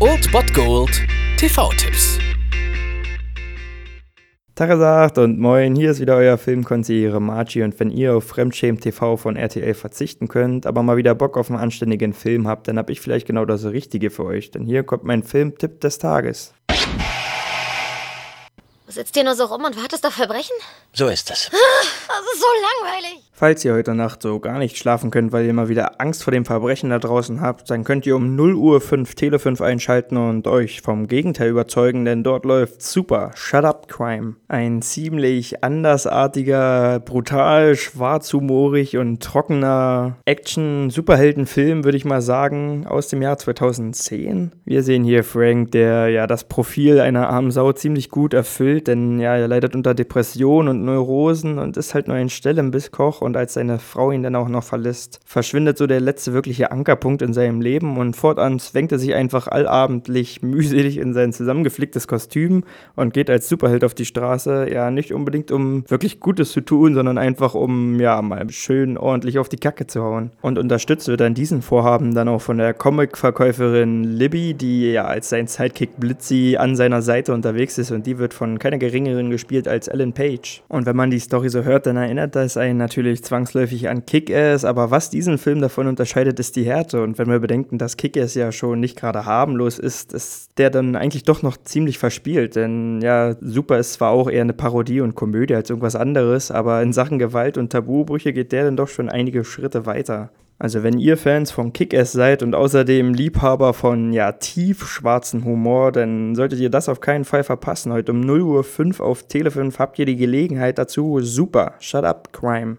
Old Bot Gold TV-Tipps. Tagesagt und moin, hier ist wieder euer Filmkonsigliere Margie und wenn ihr auf Fremdschämen TV von RTL verzichten könnt, aber mal wieder Bock auf einen anständigen Film habt, dann hab ich vielleicht genau das Richtige für euch, denn hier kommt mein Filmtipp des Tages. Du sitzt hier nur so rum und wartest auf Verbrechen? So ist es. Das ist so langweilig. Falls ihr heute Nacht so gar nicht schlafen könnt, weil ihr mal wieder Angst vor dem Verbrechen da draußen habt, dann könnt ihr um 0 Uhr 5 Tele 5 einschalten und euch vom Gegenteil überzeugen, denn dort läuft super Shut Up Crime. Ein ziemlich andersartiger, brutal, schwarzhumorig und trockener Action-Superheldenfilm, würde ich mal sagen, aus dem Jahr 2010. Wir sehen hier Frank, der ja das Profil einer armen Sau ziemlich gut erfüllt, denn ja, er leidet unter Depressionen und Neurosen und ist halt nur ein Stellenbisskoch und als seine Frau ihn dann auch noch verlässt, verschwindet so der letzte wirkliche Ankerpunkt in seinem Leben und fortan zwängt er sich einfach allabendlich mühselig in sein zusammengeflicktes Kostüm und geht als Superheld auf die Straße, ja nicht unbedingt um wirklich Gutes zu tun, sondern einfach um ja mal schön ordentlich auf die Kacke zu hauen. Und unterstützt wird in diesem Vorhaben dann auch von der Comic-Verkäuferin Libby, die ja als sein Sidekick Blitzy an seiner Seite unterwegs ist und die wird von keiner geringeren gespielt als Ellen Page. Und wenn man die Story so hört, dann erinnert das einen natürlich natürlich zwangsläufig an Kick-Ass, aber was diesen Film davon unterscheidet, ist die Härte. Und wenn wir bedenken, dass Kick-Ass ja schon nicht gerade harmlos ist, ist der dann eigentlich doch noch ziemlich verspielt. Denn ja, Super ist zwar auch eher eine Parodie und Komödie als irgendwas anderes, aber in Sachen Gewalt und Tabubrüche geht der dann doch schon einige Schritte weiter. Also wenn ihr Fans von Kick-Ass seid und außerdem Liebhaber von ja tiefschwarzen Humor, dann solltet ihr das auf keinen Fall verpassen. Heute um 0 Uhr 5 auf Tele 5 habt ihr die Gelegenheit dazu. Super. Shut up, Crime.